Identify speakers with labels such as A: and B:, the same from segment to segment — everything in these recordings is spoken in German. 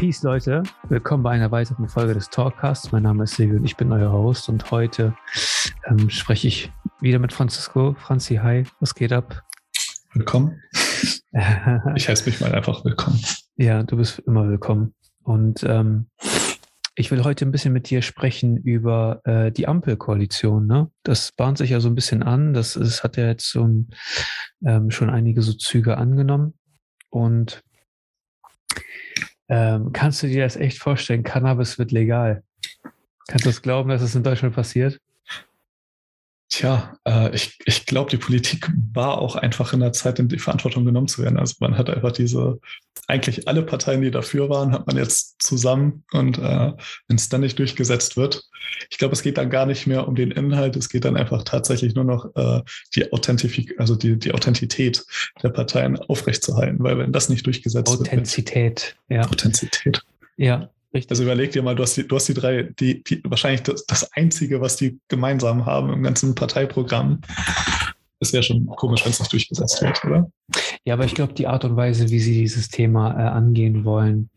A: Peace, Leute. Willkommen bei einer weiteren Folge des Talkcasts. Mein Name ist Silvio und ich bin euer Host. Und heute ähm, spreche ich wieder mit Francisco. Franzi, hi, was geht ab?
B: Willkommen. ich heiße mich mal einfach willkommen.
A: Ja, du bist immer willkommen. Und ähm, ich will heute ein bisschen mit dir sprechen über äh, die Ampelkoalition. Ne? Das bahnt sich ja so ein bisschen an. Das, das hat ja jetzt so ein, ähm, schon einige so Züge angenommen. Und ähm, kannst du dir das echt vorstellen? Cannabis wird legal. Kannst du das glauben, dass es in Deutschland passiert?
B: Tja, äh, ich, ich glaube, die Politik war auch einfach in der Zeit, in die Verantwortung genommen zu werden. Also man hat einfach diese, eigentlich alle Parteien, die dafür waren, hat man jetzt zusammen und äh, wenn es dann nicht durchgesetzt wird. Ich glaube, es geht dann gar nicht mehr um den Inhalt, es geht dann einfach tatsächlich nur noch äh, die Authentifik also die, die Authentität der Parteien aufrechtzuerhalten, weil wenn das nicht durchgesetzt
A: Authentizität,
B: wird. Authentizität, ja. Authentizität.
A: Ja,
B: Richtig. Also überleg dir mal, du hast die, du hast die drei, die, die wahrscheinlich das, das Einzige, was die gemeinsam haben im ganzen Parteiprogramm. Es wäre schon komisch, wenn es nicht durchgesetzt wird, oder?
A: Ja, aber ich glaube, die Art und Weise, wie sie dieses Thema äh, angehen wollen,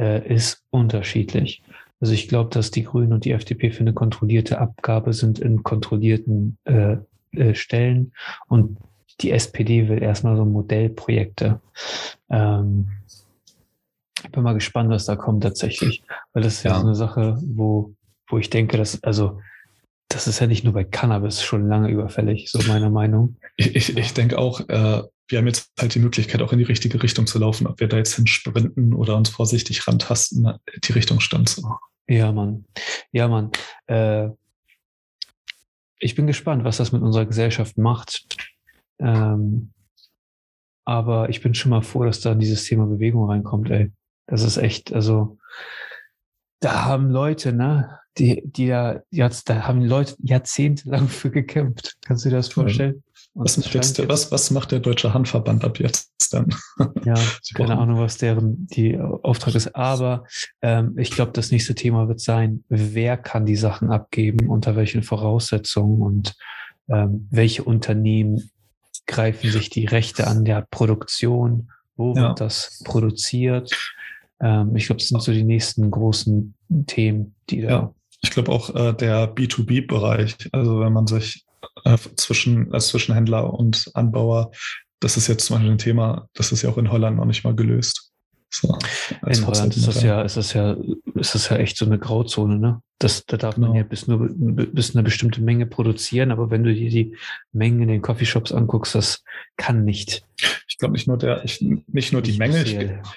A: äh, ist unterschiedlich. Also ich glaube, dass die Grünen und die FDP für eine kontrollierte Abgabe sind in kontrollierten äh, äh Stellen und die SPD will erstmal so Modellprojekte. Ähm, ich bin mal gespannt, was da kommt tatsächlich. Weil das ist ja, ja so eine Sache, wo, wo ich denke, dass, also, das ist ja nicht nur bei Cannabis schon lange überfällig, so meiner Meinung.
B: Ich, ich, ich denke auch, äh, wir haben jetzt halt die Möglichkeit, auch in die richtige Richtung zu laufen. Ob wir da jetzt hinsprinten oder uns vorsichtig rantasten, die Richtung stand so.
A: Ja, Mann. Ja, Mann. Äh, ich bin gespannt, was das mit unserer Gesellschaft macht. Ähm, aber ich bin schon mal froh, dass da dieses Thema Bewegung reinkommt, ey. Das ist echt, also da haben Leute, ne, die, die da, jetzt, da haben Leute jahrzehntelang für gekämpft. Kannst du dir das vorstellen?
B: Was macht, jetzt, was, was macht der Deutsche Handverband ab jetzt dann?
A: Ja, keine Ahnung, was deren die Auftrag ist. Aber ähm, ich glaube, das nächste Thema wird sein, wer kann die Sachen abgeben, unter welchen Voraussetzungen und ähm, welche Unternehmen greifen sich die Rechte an der Produktion, wo ja. wird das produziert, ähm, ich glaube, das sind so die nächsten großen Themen, die da. Ja,
B: ich glaube auch äh, der B2B-Bereich, also wenn man sich äh, zwischen, als Zwischenhändler und Anbauer, das ist jetzt zum Beispiel ein Thema, das ist ja auch in Holland noch nicht mal gelöst.
A: So, in Holland ist das ja, ist das ja, ist das ja echt so eine Grauzone, ne? Das, da darf genau. man ja bis nur bis eine bestimmte Menge produzieren, aber wenn du dir die Mengen in den Coffeeshops anguckst, das kann nicht.
B: Ich glaube nicht nur der, ich, nicht nur die Menge, ich,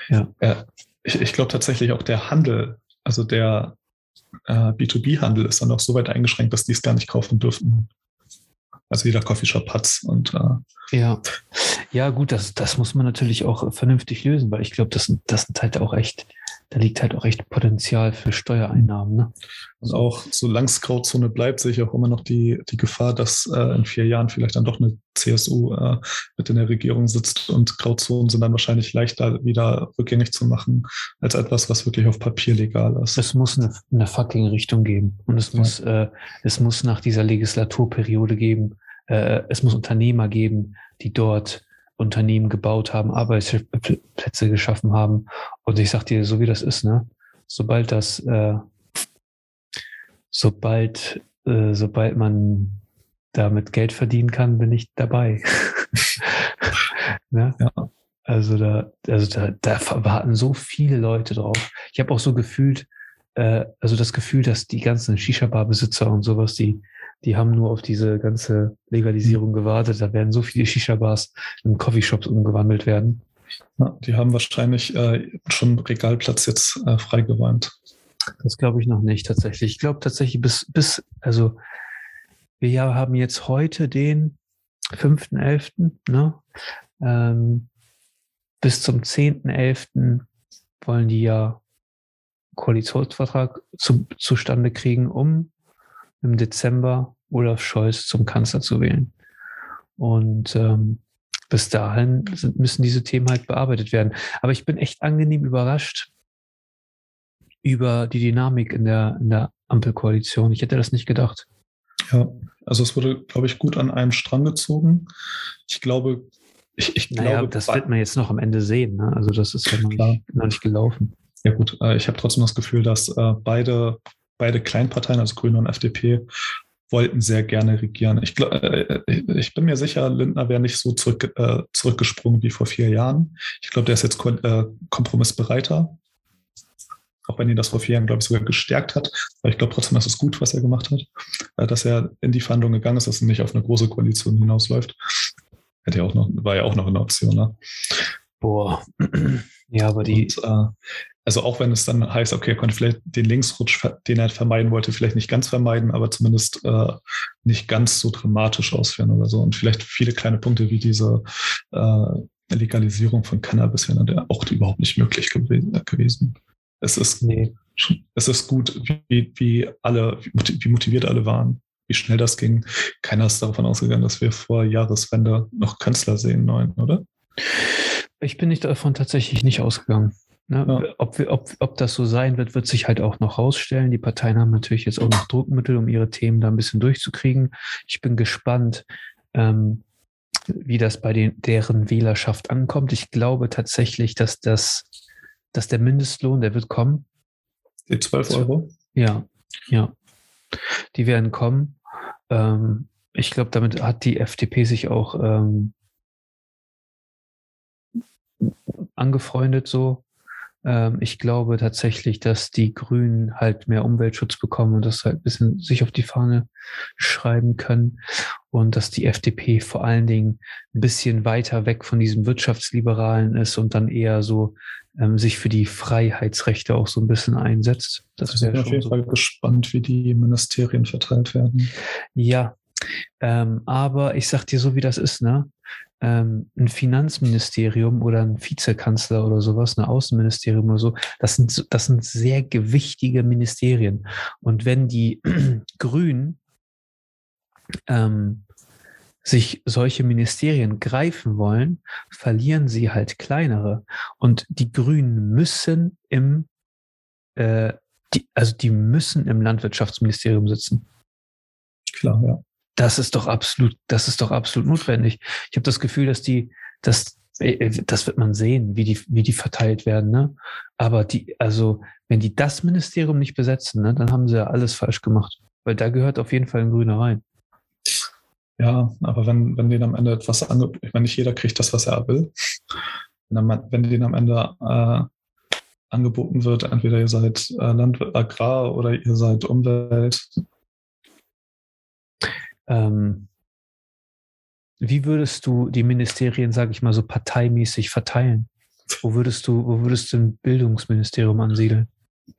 B: ja. äh, ich, ich glaube tatsächlich auch der Handel, also der äh, B2B-Handel ist dann auch so weit eingeschränkt, dass die es gar nicht kaufen dürften. Also jeder Coffeeshop hat's und
A: äh, ja, ja gut, das, das muss man natürlich auch vernünftig lösen, weil ich glaube, das, das sind halt auch echt da liegt halt auch echt Potenzial für Steuereinnahmen. Ne?
B: Und auch solange es Grauzone bleibt, sehe ich auch immer noch die, die Gefahr, dass äh, in vier Jahren vielleicht dann doch eine CSU äh, mit in der Regierung sitzt und Grauzonen sind dann wahrscheinlich leichter wieder rückgängig zu machen, als etwas, was wirklich auf Papier legal ist.
A: Es muss eine, eine fucking Richtung geben. Und es ja. muss, äh, es muss nach dieser Legislaturperiode geben, äh, es muss Unternehmer geben, die dort Unternehmen gebaut haben, Arbeitsplätze geschaffen haben. Und ich sag dir, so wie das ist, ne? Sobald das, äh, sobald, äh, sobald man damit Geld verdienen kann, bin ich dabei. ne? Ja. Also da, also da, da warten so viele Leute drauf. Ich habe auch so gefühlt, äh, also das Gefühl, dass die ganzen Shisha-Bar-Besitzer und sowas, die die haben nur auf diese ganze Legalisierung mhm. gewartet. Da werden so viele Shisha-Bars in Coffeeshops umgewandelt werden.
B: Ja, die haben wahrscheinlich äh, schon Regalplatz jetzt äh, freigeräumt.
A: Das glaube ich noch nicht tatsächlich. Ich glaube tatsächlich bis, bis, also wir haben jetzt heute den 5.11., ne? Ähm, bis zum 10.11. wollen die ja Koalitionsvertrag zu, zustande kriegen, um im Dezember Olaf Scholz zum Kanzler zu wählen. Und ähm, bis dahin sind, müssen diese Themen halt bearbeitet werden. Aber ich bin echt angenehm überrascht über die Dynamik in der, in der Ampelkoalition. Ich hätte das nicht gedacht.
B: Ja, also es wurde, glaube ich, gut an einem Strang gezogen. Ich glaube, ich, ich
A: naja,
B: glaube,
A: das wird man jetzt noch am Ende sehen. Ne? Also das ist ja noch nicht, noch nicht gelaufen.
B: Ja gut, äh, ich habe trotzdem das Gefühl, dass äh, beide, beide Kleinparteien, also Grüne und FDP, wollten sehr gerne regieren. Ich, äh, ich bin mir sicher, Lindner wäre nicht so zurück, äh, zurückgesprungen wie vor vier Jahren. Ich glaube, der ist jetzt äh, kompromissbereiter. Auch wenn ihn das vor vier Jahren, glaube ich, sogar gestärkt hat. Aber ich glaube trotzdem, dass es gut, was er gemacht hat. Äh, dass er in die Verhandlungen gegangen ist, dass er nicht auf eine große Koalition hinausläuft. Hätte ja auch noch, war ja auch noch eine Option, ne?
A: Boah. Ja, aber die. Und, äh,
B: also auch wenn es dann heißt, okay, er konnte vielleicht den Linksrutsch, den er vermeiden wollte, vielleicht nicht ganz vermeiden, aber zumindest äh, nicht ganz so dramatisch ausführen oder so. Und vielleicht viele kleine Punkte wie diese äh, Legalisierung von Cannabis wären auch überhaupt nicht möglich gewesen. gewesen. Es ist, nee. es ist gut, wie, wie alle, wie motiviert alle waren, wie schnell das ging. Keiner ist davon ausgegangen, dass wir vor Jahreswende noch Kanzler sehen, neuen, oder?
A: Ich bin nicht davon tatsächlich nicht ausgegangen. Ne? Ja. Ob, wir, ob, ob das so sein wird, wird sich halt auch noch rausstellen. Die Parteien haben natürlich jetzt auch noch Druckmittel, um ihre Themen da ein bisschen durchzukriegen. Ich bin gespannt, ähm, wie das bei den, deren Wählerschaft ankommt. Ich glaube tatsächlich, dass das, dass der Mindestlohn, der wird kommen.
B: Die 12 Euro?
A: Ja, ja. Die werden kommen. Ähm, ich glaube, damit hat die FDP sich auch ähm, angefreundet so. Ähm, ich glaube tatsächlich, dass die Grünen halt mehr Umweltschutz bekommen und das halt ein bisschen sich auf die Fahne schreiben können und dass die FDP vor allen Dingen ein bisschen weiter weg von diesem Wirtschaftsliberalen ist und dann eher so ähm, sich für die Freiheitsrechte auch so ein bisschen einsetzt.
B: Das wäre auf jeden so. Fall gespannt, wie die Ministerien verteilt werden.
A: Ja, ähm, aber ich sag dir so, wie das ist, ne? Ähm, ein Finanzministerium oder ein Vizekanzler oder sowas, ein Außenministerium oder so, das sind, das sind sehr gewichtige Ministerien. Und wenn die Grünen ähm, sich solche Ministerien greifen wollen, verlieren sie halt kleinere. Und die Grünen müssen im, äh, die, also die müssen im Landwirtschaftsministerium sitzen.
B: Klar, ja.
A: Das ist doch absolut, das ist doch absolut notwendig. Ich habe das Gefühl, dass die, dass äh, äh, das wird man sehen, wie die, wie die verteilt werden. Ne? Aber die, also wenn die das Ministerium nicht besetzen, ne, dann haben sie ja alles falsch gemacht, weil da gehört auf jeden Fall ein Grüner rein.
B: Ja, aber wenn, wenn denen am Ende etwas angeboten, ich meine, nicht jeder kriegt das, was er will. Wenn denen am Ende äh, angeboten wird, entweder ihr seid äh, Landwirt, Agrar oder ihr seid Umwelt,
A: ähm, wie würdest du die Ministerien, sage ich mal, so parteimäßig verteilen? Wo würdest du, wo würdest du ein Bildungsministerium ansiedeln?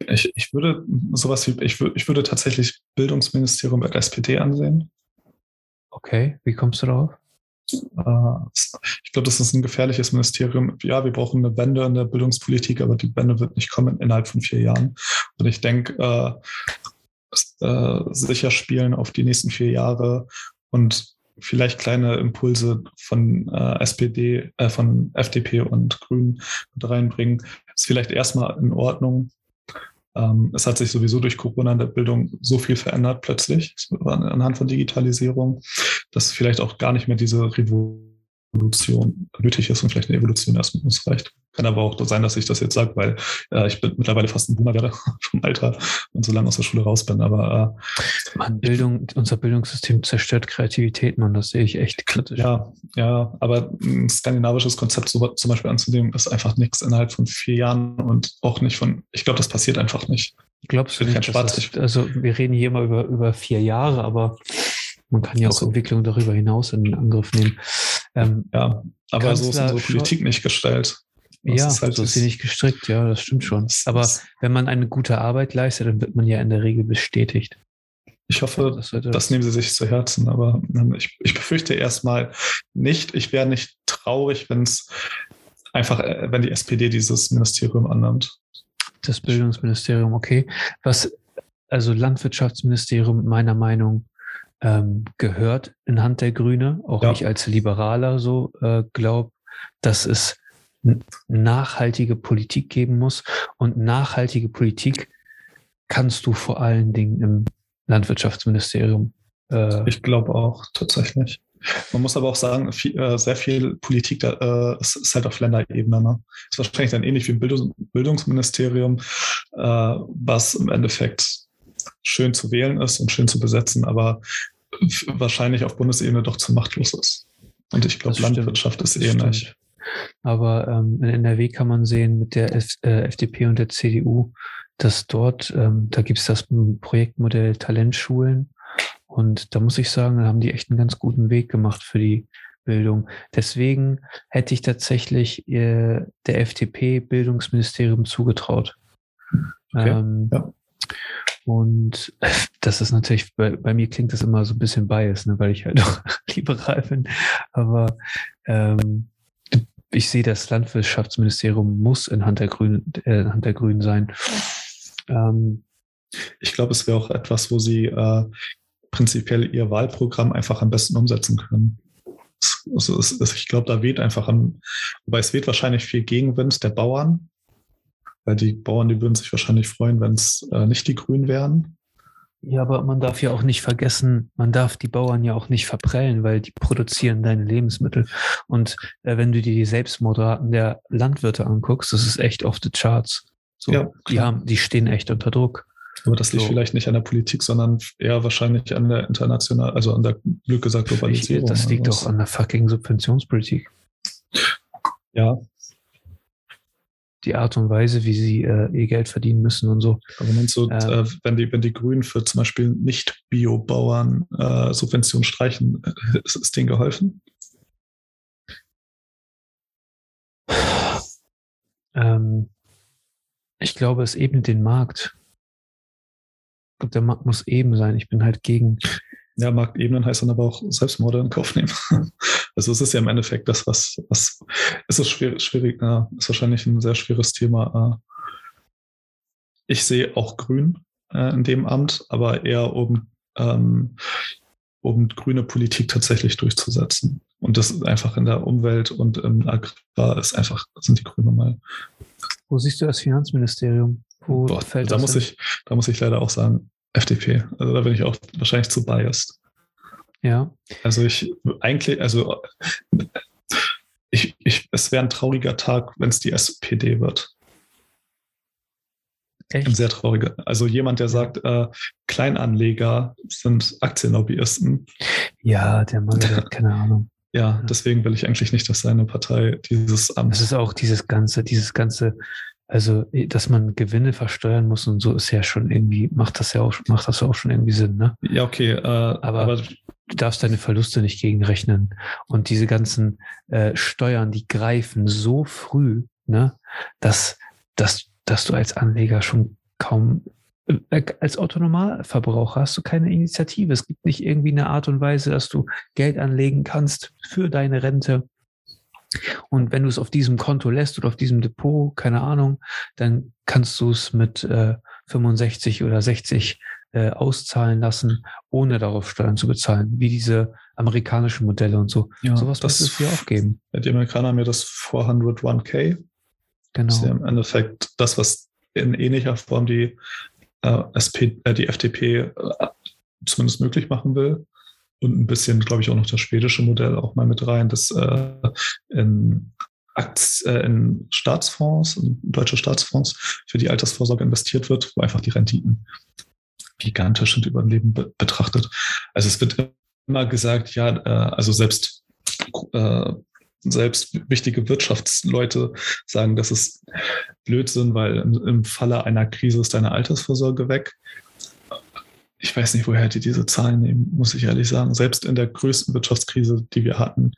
B: Ich, ich würde sowas wie, ich, würde, ich würde tatsächlich Bildungsministerium bei der SPD ansehen.
A: Okay, wie kommst du darauf?
B: Äh, ich glaube, das ist ein gefährliches Ministerium. Ja, wir brauchen eine Wende in der Bildungspolitik, aber die Wende wird nicht kommen innerhalb von vier Jahren. Und ich denke, äh, sicher spielen auf die nächsten vier Jahre und vielleicht kleine Impulse von äh, SPD, äh, von FDP und Grünen mit reinbringen, ist vielleicht erstmal in Ordnung. Ähm, es hat sich sowieso durch Corona in der Bildung so viel verändert plötzlich anhand von Digitalisierung, dass vielleicht auch gar nicht mehr diese Revolution Evolution nötig ist und vielleicht eine Evolution erstmal ausreicht. Kann aber auch sein, dass ich das jetzt sage, weil äh, ich bin mittlerweile fast ein Boomer werde vom Alter und so lange aus der Schule raus bin. Aber
A: äh, man, Bildung, unser Bildungssystem zerstört Kreativität, man, das sehe ich echt kritisch.
B: Ja, ja, aber ein skandinavisches Konzept so, zum Beispiel anzunehmen, ist einfach nichts innerhalb von vier Jahren und auch nicht von, ich glaube, das passiert einfach nicht.
A: Glaubst du nicht, das, also wir reden hier immer über, über vier Jahre, aber man kann ja auch so. Entwicklung darüber hinaus in Angriff nehmen.
B: Ähm, ja, aber Kanzler so ist unsere Politik nicht gestellt.
A: Das ja, ist halt so ist sie nicht gestrickt, ja, das stimmt schon. Aber wenn man eine gute Arbeit leistet, dann wird man ja in der Regel bestätigt.
B: Ich hoffe, das, das nehmen Sie sich zu Herzen, aber ähm, ich, ich befürchte erstmal nicht. Ich wäre nicht traurig, wenn es einfach, äh, wenn die SPD dieses Ministerium annimmt.
A: Das Bildungsministerium, okay. Was, also Landwirtschaftsministerium meiner Meinung ähm, gehört in Hand der Grüne, auch ja. ich als Liberaler so äh, glaube, dass es nachhaltige Politik geben muss. Und nachhaltige Politik kannst du vor allen Dingen im Landwirtschaftsministerium.
B: Äh, ich glaube auch, tatsächlich. Man muss aber auch sagen, viel, äh, sehr viel Politik da, äh, ist, ist, halt auf Länderebene. Ne? Ist wahrscheinlich dann ähnlich wie im Bildungs Bildungsministerium, äh, was im Endeffekt schön zu wählen ist und schön zu besetzen, aber wahrscheinlich auf Bundesebene doch zu machtlos ist. Und ich glaube, Landwirtschaft ist ähnlich.
A: Aber ähm, in NRW kann man sehen mit der F äh, FDP und der CDU, dass dort, ähm, da gibt es das Projektmodell Talentschulen. Und da muss ich sagen, da haben die echt einen ganz guten Weg gemacht für die Bildung. Deswegen hätte ich tatsächlich äh, der FDP Bildungsministerium zugetraut. Okay. Ähm, ja. Und das ist natürlich, bei, bei, mir klingt das immer so ein bisschen bias, ne, weil ich halt auch liberal bin. Aber ähm, ich sehe, das Landwirtschaftsministerium muss in Hand der Grünen, äh, Grünen sein.
B: Ähm, ich glaube, es wäre auch etwas, wo sie äh, prinzipiell ihr Wahlprogramm einfach am besten umsetzen können. Also es, es, ich glaube, da weht einfach an, wobei es weht wahrscheinlich viel Gegenwind der Bauern, weil die Bauern, die würden sich wahrscheinlich freuen, wenn es äh, nicht die Grünen wären.
A: Ja, aber man darf ja auch nicht vergessen, man darf die Bauern ja auch nicht verprellen, weil die produzieren deine Lebensmittel. Und äh, wenn du dir die Selbstmordraten der Landwirte anguckst, das ist echt off the charts. So, ja, die haben, die stehen echt unter Druck.
B: Aber das liegt so. vielleicht nicht an der Politik, sondern eher wahrscheinlich an der international, also an der, Glück gesagt, Globalisierung.
A: Das liegt doch an der fucking Subventionspolitik.
B: Ja,
A: die Art und Weise, wie sie äh, ihr Geld verdienen müssen und so.
B: Aber meinst du, ähm, äh, wenn, die, wenn die Grünen für zum Beispiel Nicht-Bio-Bauern äh, Subventionen streichen, äh, ist, ist denen geholfen?
A: Ähm, ich glaube, es ebnet den Markt. Ich glaube, der Markt muss eben sein. Ich bin halt gegen.
B: Ja, Markt ebnen heißt dann aber auch Selbstmorde in Kauf nehmen. Also es ist ja im Endeffekt das, was, was ist es schwierig, schwierig ja, ist wahrscheinlich ein sehr schweres Thema. Äh. Ich sehe auch Grün äh, in dem Amt, aber eher um, ähm, um grüne Politik tatsächlich durchzusetzen. Und das ist einfach in der Umwelt und im Agrar ist einfach, sind die Grüne mal.
A: Wo siehst du das Finanzministerium? Wo
B: Boah, fällt da muss ich, da muss ich leider auch sagen, FDP. Also da bin ich auch wahrscheinlich zu biased.
A: Ja.
B: Also ich eigentlich, also ich, ich, es wäre ein trauriger Tag, wenn es die SPD wird. Echt? Ein sehr trauriger. Also jemand, der sagt, äh, Kleinanleger sind Aktienlobbyisten.
A: Ja, der Mann der hat keine Ahnung.
B: Ja, deswegen will ich eigentlich nicht, dass seine Partei dieses
A: Amt. Das ist auch dieses ganze, dieses ganze, also dass man Gewinne versteuern muss und so ist ja schon irgendwie, macht das ja auch, macht das auch schon irgendwie Sinn, ne?
B: Ja, okay. Äh,
A: aber, aber du darfst deine Verluste nicht gegenrechnen. Und diese ganzen äh, Steuern, die greifen so früh, ne, dass, dass, dass du als Anleger schon kaum äh, als Autonomalverbraucher hast du keine Initiative. Es gibt nicht irgendwie eine Art und Weise, dass du Geld anlegen kannst für deine Rente. Und wenn du es auf diesem Konto lässt oder auf diesem Depot, keine Ahnung, dann kannst du es mit äh, 65 oder 60 äh, auszahlen lassen, ohne darauf Steuern zu bezahlen, wie diese amerikanischen Modelle und so.
B: Ja, Sowas muss es hier auch geben. Die Amerikaner haben ja das 401k. Genau. Das ist ja im Endeffekt das, was in ähnlicher Form die, äh, SP, äh, die FDP äh, zumindest möglich machen will. Und ein bisschen, glaube ich, auch noch das schwedische Modell auch mal mit rein, das äh, in Akt, äh, in Staatsfonds, in deutsche Staatsfonds für die Altersvorsorge investiert wird, wo einfach die Renditen gigantisch und über ein Leben be betrachtet. Also es wird immer gesagt, ja, äh, also selbst äh, selbst wichtige Wirtschaftsleute sagen, das ist Blödsinn, weil im, im Falle einer Krise ist deine Altersvorsorge weg. Ich weiß nicht, woher die diese Zahlen nehmen, muss ich ehrlich sagen. Selbst in der größten Wirtschaftskrise, die wir hatten,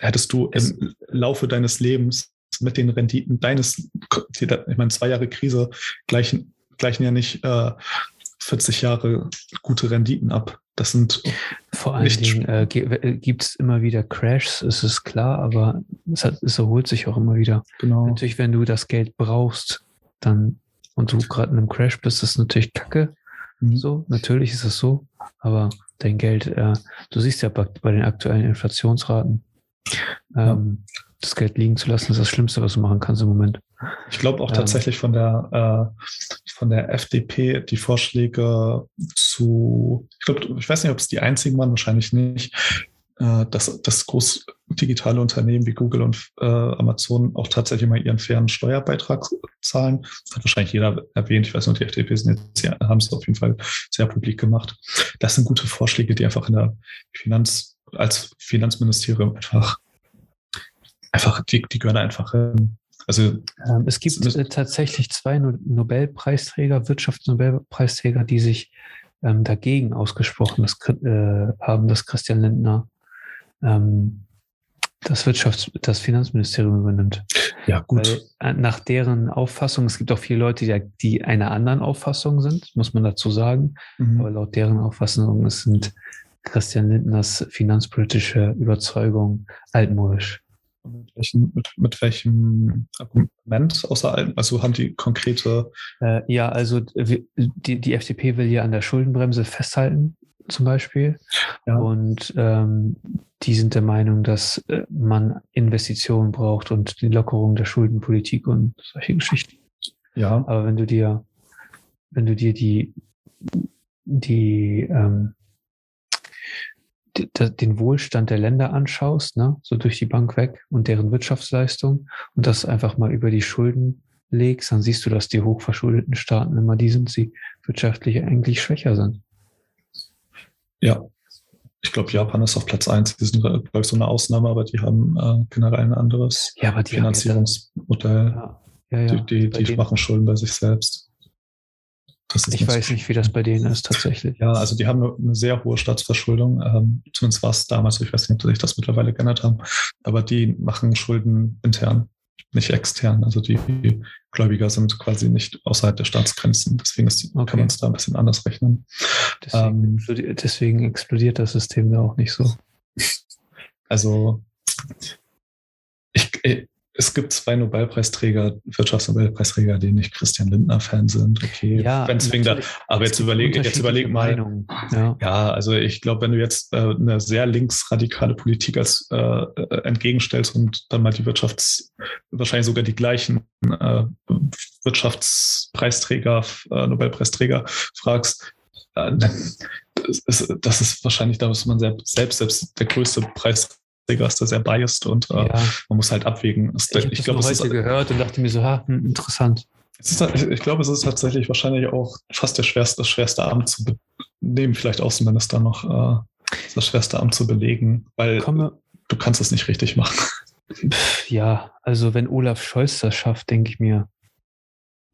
B: hättest du im Laufe deines Lebens mit den Renditen deines, ich meine, zwei Jahre Krise gleichen, gleichen ja nicht äh, 40 Jahre gute Renditen ab. Das sind
A: vor allen Dingen äh, äh gibt es immer wieder Crashs, ist es klar, aber es, hat, es erholt sich auch immer wieder.
B: Genau.
A: Natürlich, wenn du das Geld brauchst, dann und du gerade in einem Crash bist, ist natürlich Kacke. Mhm. So, natürlich ist es so, aber dein Geld, äh, du siehst ja bei, bei den aktuellen Inflationsraten, ähm, ja. das Geld liegen zu lassen, ist das Schlimmste, was du machen kannst im Moment.
B: Ich glaube auch ähm, tatsächlich von der, äh, von der FDP die Vorschläge zu, ich glaube, ich weiß nicht, ob es die einzigen waren, wahrscheinlich nicht, äh, dass, dass groß digitale Unternehmen wie Google und äh, Amazon auch tatsächlich mal ihren fairen Steuerbeitrag zahlen. Das hat wahrscheinlich jeder erwähnt. Ich weiß nicht, die FDP sind jetzt, ja, haben es auf jeden Fall sehr publik gemacht. Das sind gute Vorschläge, die einfach in der Finanz, als Finanzministerium einfach, einfach, die, die gehören einfach hin. Also
A: ähm, es gibt äh, tatsächlich zwei no Nobelpreisträger, Wirtschaftsnobelpreisträger, die sich ähm, dagegen ausgesprochen das, äh, haben, dass Christian Lindner ähm, das Wirtschafts-, das Finanzministerium übernimmt.
B: Ja, gut.
A: Weil, äh, nach deren Auffassung, es gibt auch viele Leute, die, die einer anderen Auffassung sind, muss man dazu sagen. Mhm. Aber laut deren Auffassung sind Christian Lindners finanzpolitische Überzeugung altmodisch.
B: Mit welchem, mit, mit welchem Argument außer allem? Also haben die konkrete.
A: Äh, ja, also die, die FDP will ja an der Schuldenbremse festhalten, zum Beispiel. Ja. Und ähm, die sind der Meinung, dass äh, man Investitionen braucht und die Lockerung der Schuldenpolitik und solche Geschichten. Ja. Aber wenn du dir, wenn du dir die, die ähm, den Wohlstand der Länder anschaust, ne, so durch die Bank weg und deren Wirtschaftsleistung und das einfach mal über die Schulden legst, dann siehst du, dass die hochverschuldeten Staaten immer die sind, die wirtschaftlich eigentlich schwächer sind.
B: Ja, ich glaube, Japan ist auf Platz eins. Die sind, glaube ich, so eine Ausnahme, aber die haben äh, generell ein anderes
A: ja,
B: Finanzierungsmodell. Ja, ja, ja. Die, die, die machen Schulden bei sich selbst
A: ich weiß nicht, wie das bei denen ist tatsächlich.
B: Ja, also die haben eine sehr hohe Staatsverschuldung. Ähm, zumindest war es damals, ich weiß nicht, ob sich das mittlerweile geändert haben, aber die machen Schulden intern, nicht extern. Also die, Gläubiger sind quasi nicht außerhalb der Staatsgrenzen. Deswegen ist, okay. kann man es da ein bisschen anders rechnen.
A: Deswegen, ähm, deswegen explodiert das System da auch nicht so.
B: Also ich, äh, es gibt zwei Nobelpreisträger, Wirtschaftsnobelpreisträger, die nicht Christian Lindner-Fan sind. Okay,
A: ja,
B: da, aber jetzt überleg, jetzt überleg mal. Ja. ja. also ich glaube, wenn du jetzt äh, eine sehr linksradikale Politik als äh, äh, entgegenstellst und dann mal die Wirtschafts-, wahrscheinlich sogar die gleichen äh, Wirtschaftspreisträger, äh, Nobelpreisträger fragst, äh, das, ist, das ist wahrscheinlich da, was man selbst, selbst der größte Preis Träger ist da sehr biased und äh, ja. man muss halt abwägen.
A: ich habe ich glaube, heute ist, gehört und dachte mir so, ha, hm, interessant.
B: Ist, ich glaube, es ist tatsächlich wahrscheinlich auch fast der schwerste, das schwerste Amt zu nehmen, vielleicht Außenminister noch, äh, das schwerste Amt zu belegen, weil Komme. du kannst es nicht richtig machen.
A: Ja, also wenn Olaf Scholz das schafft, denke ich mir,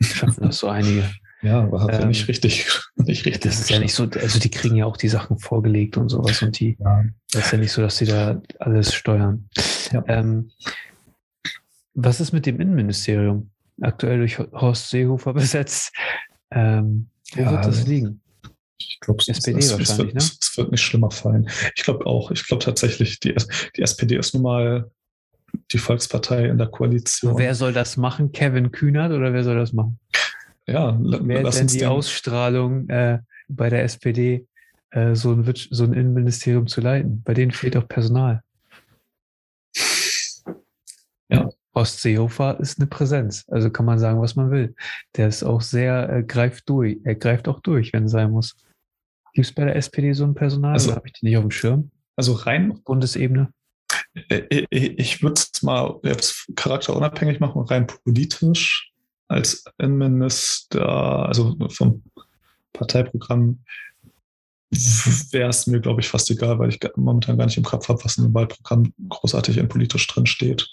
A: schaffen das so einige.
B: Ja, hat ähm, ja nicht richtig,
A: nicht richtig. Das ist ja nicht so, also die kriegen ja auch die Sachen vorgelegt und sowas und die, ja. das ist ja nicht so, dass sie da alles steuern. Ja. Ähm, was ist mit dem Innenministerium? Aktuell durch Horst Seehofer besetzt. Ähm, wo ja, wird das liegen?
B: Ich glaube, es, wahrscheinlich, es wird, ne? es wird nicht schlimmer fallen. Ich glaube auch. Ich glaube tatsächlich, die, die SPD ist nun mal die Volkspartei in der Koalition.
A: Wer soll das machen? Kevin Kühnert oder wer soll das machen?
B: Ja,
A: Wer lass denn die den... Ausstrahlung äh, bei der SPD, äh, so, ein, so ein Innenministerium zu leiten? Bei denen fehlt auch Personal. Ja. Horst Seehofer ist eine Präsenz. Also kann man sagen, was man will. Der ist auch sehr, äh, greift durch. Er greift auch durch, wenn es sein muss. Gibt es bei der SPD so ein Personal? Also, habe ich die nicht auf dem Schirm?
B: Also rein.
A: Auf Bundesebene?
B: Äh, äh, ich würde es mal jetzt charakterunabhängig machen, rein politisch als Innenminister, also vom Parteiprogramm, wäre es mir, glaube ich, fast egal, weil ich momentan gar nicht im Kopf habe, was in dem Wahlprogramm großartig in politisch drin steht.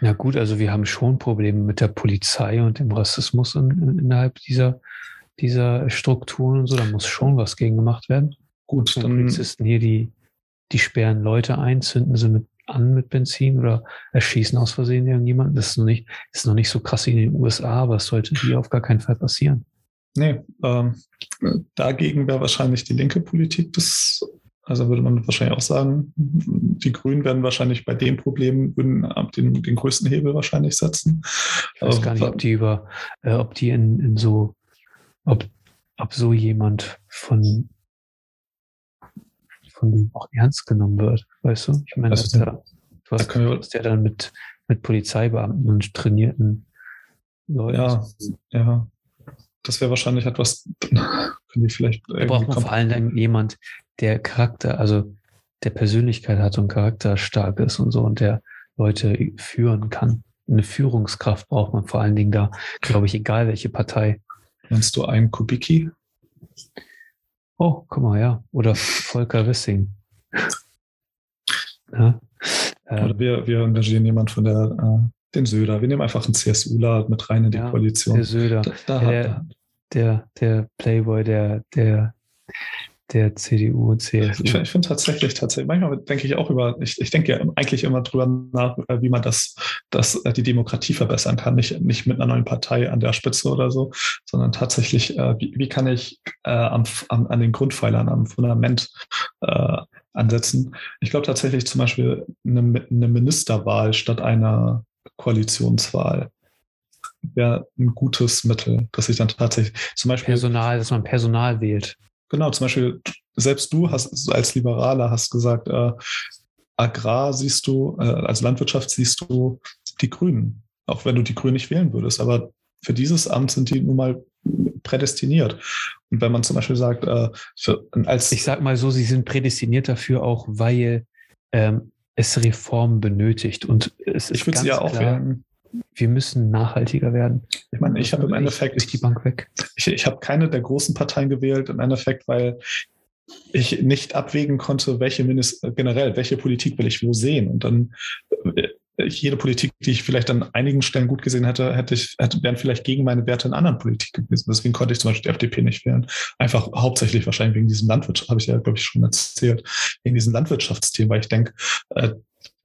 A: Ja gut, also wir haben schon Probleme mit der Polizei und dem Rassismus in, in, innerhalb dieser, dieser Strukturen und so. Da muss schon was gegen gemacht werden. Gut, dann, Polizisten hier, die, die sperren Leute ein, zünden sie mit an mit Benzin oder erschießen aus Versehen irgendjemanden. Das ist noch nicht, ist noch nicht so krass wie in den USA, aber es sollte hier auf gar keinen Fall passieren.
B: Nee, ähm, dagegen wäre wahrscheinlich die linke Politik das, also würde man wahrscheinlich auch sagen, die Grünen werden wahrscheinlich bei dem Problem würden den, den größten Hebel wahrscheinlich setzen.
A: Ich weiß gar nicht, ob die über, äh, ob die in, in so, ob, ob so jemand von von denen auch ernst genommen wird, weißt du? Ich meine, das ja, du hast, da hast ja dann mit, mit Polizeibeamten und trainierten
B: Leuten. Ja, ja. Das wäre wahrscheinlich etwas,
A: können die vielleicht. Da braucht man vor allem jemand, der Charakter, also der Persönlichkeit hat und charakterstark ist und so und der Leute führen kann. Eine Führungskraft braucht man vor allen Dingen da, glaube ich, egal welche Partei.
B: Nennst du einen Kubicki?
A: Oh, guck mal, ja. Oder Volker Wissing.
B: Ja. Äh, Oder wir, wir engagieren jemand von der, äh, den Söder. Wir nehmen einfach einen CSUler mit rein in die ja, Koalition.
A: Der Söder. Da, da der, der, der Playboy, der, der der CDU und CSU.
B: Ich, ich finde tatsächlich, tatsächlich, manchmal denke ich auch über, ich, ich denke ja eigentlich immer drüber nach, äh, wie man das, das, äh, die Demokratie verbessern kann. Nicht, nicht mit einer neuen Partei an der Spitze oder so, sondern tatsächlich, äh, wie, wie kann ich äh, am, am, an den Grundpfeilern, am Fundament äh, ansetzen. Ich glaube tatsächlich zum Beispiel eine, eine Ministerwahl statt einer Koalitionswahl wäre ein gutes Mittel, dass ich dann tatsächlich zum Beispiel
A: Personal, dass man Personal wählt.
B: Genau, zum Beispiel, selbst du hast als Liberaler hast gesagt, äh, Agrar siehst du, äh, als Landwirtschaft siehst du die Grünen, auch wenn du die Grünen nicht wählen würdest. Aber für dieses Amt sind die nun mal prädestiniert. Und wenn man zum Beispiel sagt, äh, für,
A: als ich sag mal so, sie sind prädestiniert dafür auch, weil ähm, es Reformen benötigt. Und es
B: ist ich würde sie ja auch klar, wählen
A: wir müssen nachhaltiger werden.
B: Ich meine, ich habe im Endeffekt
A: durch die Bank weg.
B: Ich, ich habe keine der großen Parteien gewählt, im Endeffekt, weil ich nicht abwägen konnte, welche Minister, generell, welche Politik will ich wo sehen. Und dann äh, jede Politik, die ich vielleicht an einigen Stellen gut gesehen hätte, hätte ich, hätte, wären vielleicht gegen meine Werte in anderen Politiken gewesen. Deswegen konnte ich zum Beispiel die FDP nicht wählen. Einfach hauptsächlich wahrscheinlich wegen diesem Landwirtschaft, habe ich ja, glaube ich, schon erzählt, wegen diesem Landwirtschaftsthema, weil ich denke, äh,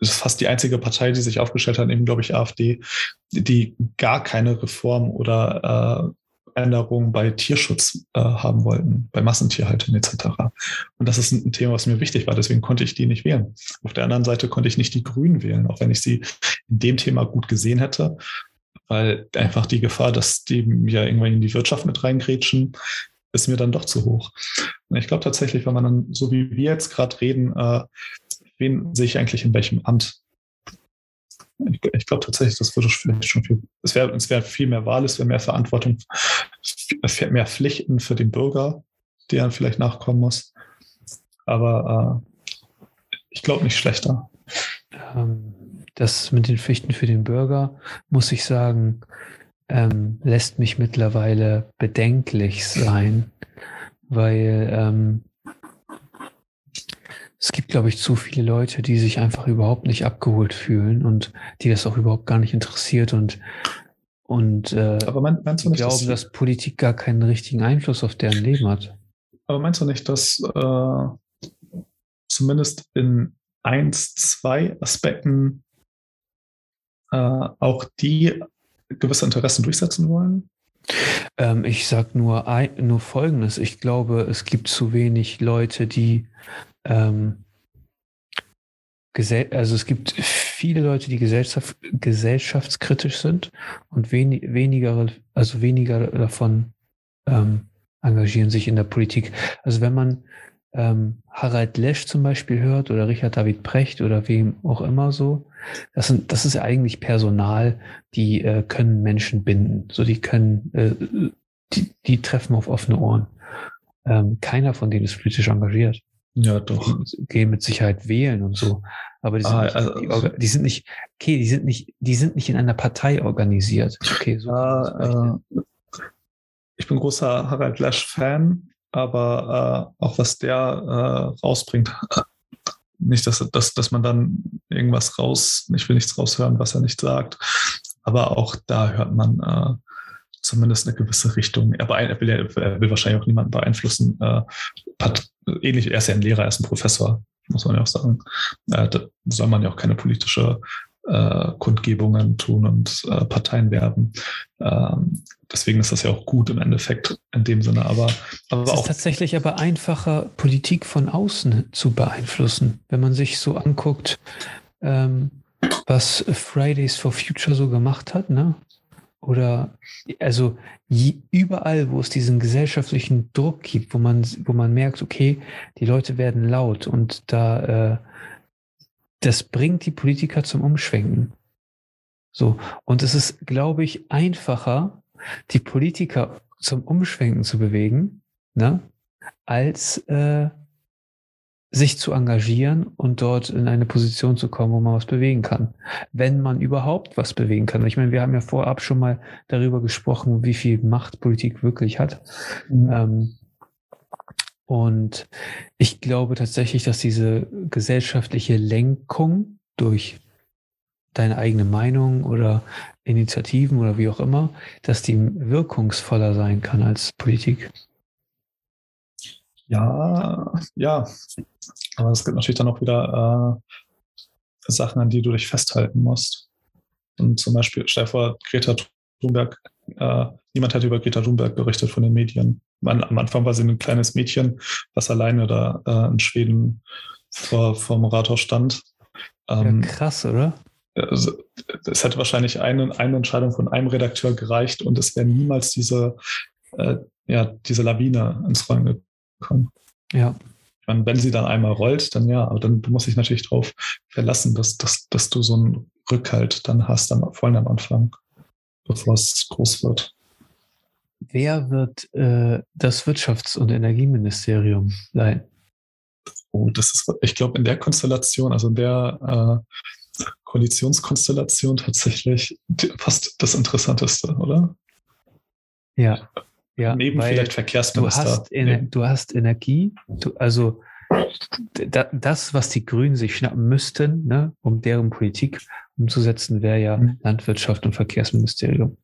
B: das ist fast die einzige Partei, die sich aufgestellt hat, eben, glaube ich, AfD, die gar keine Reform oder äh, Änderungen bei Tierschutz äh, haben wollten, bei Massentierhaltung etc. Und das ist ein, Thema, was mir wichtig war, deswegen konnte ich die nicht wählen. Auf der anderen Seite konnte ich nicht die Grünen wählen, auch wenn ich sie in dem Thema gut gesehen hätte, weil einfach die Gefahr, dass die ja irgendwann in die Wirtschaft mit reingrätschen, ist mir dann doch zu hoch. Und ich glaube tatsächlich, wenn man dann, so wie wir jetzt gerade reden, äh, wen sehe ich eigentlich in welchem Amt? Ich, ich glaube tatsächlich, das würde vielleicht schon viel, es wäre es wär viel mehr Wahl, es wäre mehr Verantwortung, mehr Pflichten für den Bürger, die dann vielleicht nachkommen muss. Aber äh, ich glaube nicht schlechter.
A: Ähm, das mit den Pflichten für den Bürger, muss ich sagen, ähm, lässt mich mittlerweile bedenklich sein, weil ähm, es gibt, glaube ich, zu viele Leute, die sich einfach überhaupt nicht abgeholt fühlen und die das auch überhaupt gar nicht interessiert und und äh,
B: aber mein, meinst du nicht,
A: glauben, dass, dass, Politik gar keinen richtigen Einfluss auf deren Leben hat.
B: Aber meinst du nicht, dass äh, zumindest in eins, zwei Aspekten äh, auch die gewisse Interessen durchsetzen wollen?
A: Ähm, ich sage nur, nur Folgendes. Ich glaube, es gibt zu wenig Leute, die ähm, also es gibt viele Leute, die gesellschaft, gesellschaftskritisch sind und wen, weniger, also weniger davon ähm, engagieren sich in der Politik. Also wenn man ähm, Harald Lesch zum Beispiel hört oder Richard David Precht oder wem auch immer so, das, sind, das ist ja eigentlich Personal, die äh, können Menschen binden. So, die können, äh, die, die treffen auf offene Ohren. Ähm, keiner von denen ist politisch engagiert.
B: Ja, doch.
A: Gehen mit Sicherheit wählen und so. Aber die sind, ah, nicht, also, die, die, sind nicht, okay, die sind nicht, die sind nicht in einer Partei organisiert. Okay, so.
B: Ah, äh, ich bin großer Harald Lesch-Fan, aber äh, auch was der äh, rausbringt, nicht, dass, dass, dass man dann irgendwas raus, ich will nichts raushören, was er nicht sagt, aber auch da hört man äh, zumindest eine gewisse Richtung. Er, er, will, er will wahrscheinlich auch niemanden beeinflussen. Äh, hat, ähnlich, er ist ja ein Lehrer, er ist ein Professor, muss man ja auch sagen. Äh, da soll man ja auch keine politische äh, Kundgebungen tun und äh, Parteien werben. Ähm, deswegen ist das ja auch gut im Endeffekt in dem Sinne. Aber, aber
A: es ist tatsächlich aber einfacher, Politik von außen zu beeinflussen, wenn man sich so anguckt, ähm, was Fridays for Future so gemacht hat, ne? Oder also überall, wo es diesen gesellschaftlichen Druck gibt, wo man, wo man merkt, okay, die Leute werden laut und da äh, das bringt die Politiker zum Umschwenken. So, und es ist, glaube ich, einfacher, die Politiker zum Umschwenken zu bewegen, ne, als äh, sich zu engagieren und dort in eine Position zu kommen, wo man was bewegen kann. Wenn man überhaupt was bewegen kann. Ich meine, wir haben ja vorab schon mal darüber gesprochen, wie viel Macht Politik wirklich hat. Mhm. Ähm, und ich glaube tatsächlich, dass diese gesellschaftliche Lenkung durch deine eigene Meinung oder Initiativen oder wie auch immer, dass die wirkungsvoller sein kann als Politik.
B: Ja, ja. Aber es gibt natürlich dann auch wieder äh, Sachen, an die du dich festhalten musst. Und zum Beispiel, stell dir vor, Greta Thunberg, äh, niemand hat über Greta Thunberg berichtet von den Medien. Man, am Anfang war sie ein kleines Mädchen, was alleine da äh, in Schweden vor, vor dem Rathaus stand.
A: Ähm, ja, krass, oder?
B: Also, es hätte wahrscheinlich eine, eine Entscheidung von einem Redakteur gereicht und es wäre niemals diese, äh, ja, diese Lawine ins Rollen gekommen.
A: Ja.
B: Meine, wenn sie dann einmal rollt, dann ja, aber dann muss ich natürlich darauf verlassen, dass, dass, dass du so einen Rückhalt dann hast, am, vor allem am Anfang, bevor es groß wird.
A: Wer wird äh, das Wirtschafts- und Energieministerium sein?
B: Oh, das ist, ich glaube, in der Konstellation, also in der äh, Koalitionskonstellation tatsächlich fast das Interessanteste, oder?
A: Ja. Ja,
B: Neben vielleicht Verkehrsminister.
A: Du hast, Ener du hast Energie, du, also da, das, was die Grünen sich schnappen müssten, ne, um deren Politik umzusetzen, wäre ja mhm. Landwirtschaft und Verkehrsministerium.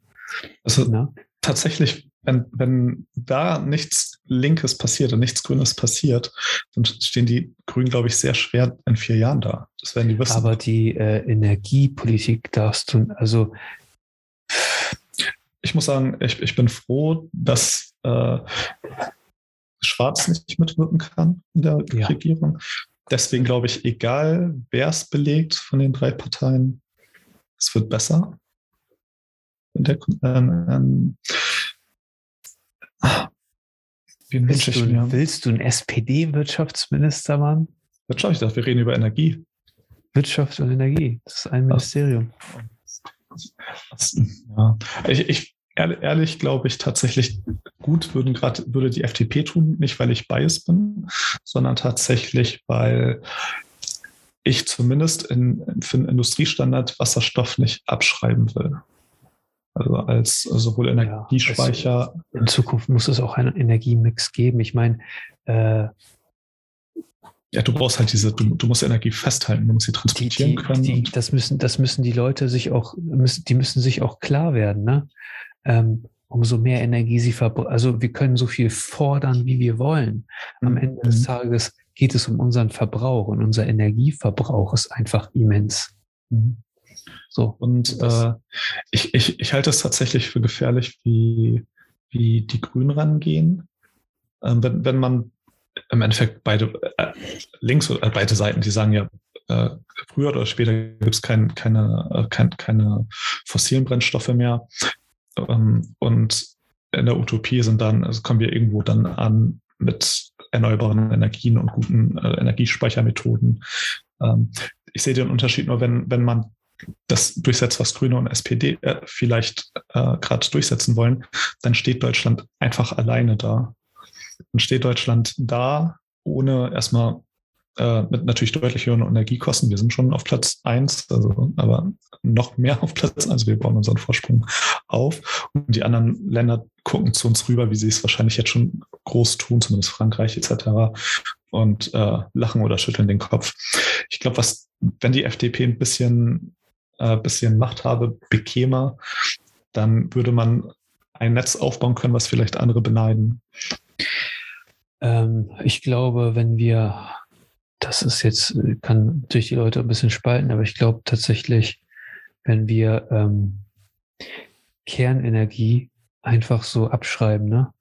B: Also Na? tatsächlich, wenn, wenn da nichts Linkes passiert und nichts Grünes passiert, dann stehen die Grünen, glaube ich, sehr schwer in vier Jahren da.
A: Das werden die wissen. Aber die äh, Energiepolitik darfst du, also
B: ich muss sagen, ich, ich bin froh, dass äh, Schwarz nicht mitwirken kann in der ja. Regierung. Deswegen glaube ich, egal wer es belegt von den drei Parteien, es wird besser. Der, ähm, ähm,
A: willst, du, willst du einen SPD-Wirtschaftsminister machen?
B: Wirtschaft, ich dachte, wir reden über Energie.
A: Wirtschaft und Energie, das ist ein Ministerium.
B: Ja. Ich, ich ehrlich, glaube ich tatsächlich gut würden gerade würde die FDP tun, nicht weil ich bias bin, sondern tatsächlich, weil ich zumindest in, für den Industriestandard Wasserstoff nicht abschreiben will. Also als sowohl Energiespeicher.
A: Ja, in Zukunft muss es auch einen Energiemix geben. Ich meine, äh,
B: ja, du brauchst halt diese, du, du musst Energie festhalten, du musst sie transportieren
A: die, die, können. Die, das müssen, das müssen die Leute sich auch, müssen, die müssen sich auch klar werden, ne? Ähm, umso mehr Energie sie verbrauchen. Also wir können so viel fordern, wie wir wollen. Am mhm. Ende des Tages geht es um unseren Verbrauch und unser Energieverbrauch ist einfach immens.
B: Mhm. So. Und äh, ich, ich, ich halte es tatsächlich für gefährlich, wie, wie die Grünen rangehen. Ähm, wenn, wenn man im Endeffekt beide äh, links oder äh, beide Seiten, die sagen ja, äh, früher oder später gibt es kein, keine, äh, kein, keine fossilen Brennstoffe mehr. Ähm, und in der Utopie sind dann, also kommen wir irgendwo dann an mit erneuerbaren Energien und guten äh, Energiespeichermethoden. Ähm, ich sehe den Unterschied nur, wenn, wenn man das durchsetzt, was Grüne und SPD äh, vielleicht äh, gerade durchsetzen wollen, dann steht Deutschland einfach alleine da dann steht Deutschland da, ohne erstmal äh, mit natürlich deutlich höheren Energiekosten. Wir sind schon auf Platz eins, also, aber noch mehr auf Platz eins. Wir bauen unseren Vorsprung auf. Und die anderen Länder gucken zu uns rüber, wie sie es wahrscheinlich jetzt schon groß tun, zumindest Frankreich etc. und äh, lachen oder schütteln den Kopf. Ich glaube, was, wenn die FDP ein bisschen, äh, bisschen Macht habe, bekäme, dann würde man ein Netz aufbauen können, was vielleicht andere beneiden.
A: Ähm, ich glaube, wenn wir, das ist jetzt, kann durch die Leute ein bisschen spalten, aber ich glaube tatsächlich, wenn wir ähm, Kernenergie einfach so abschreiben, ne?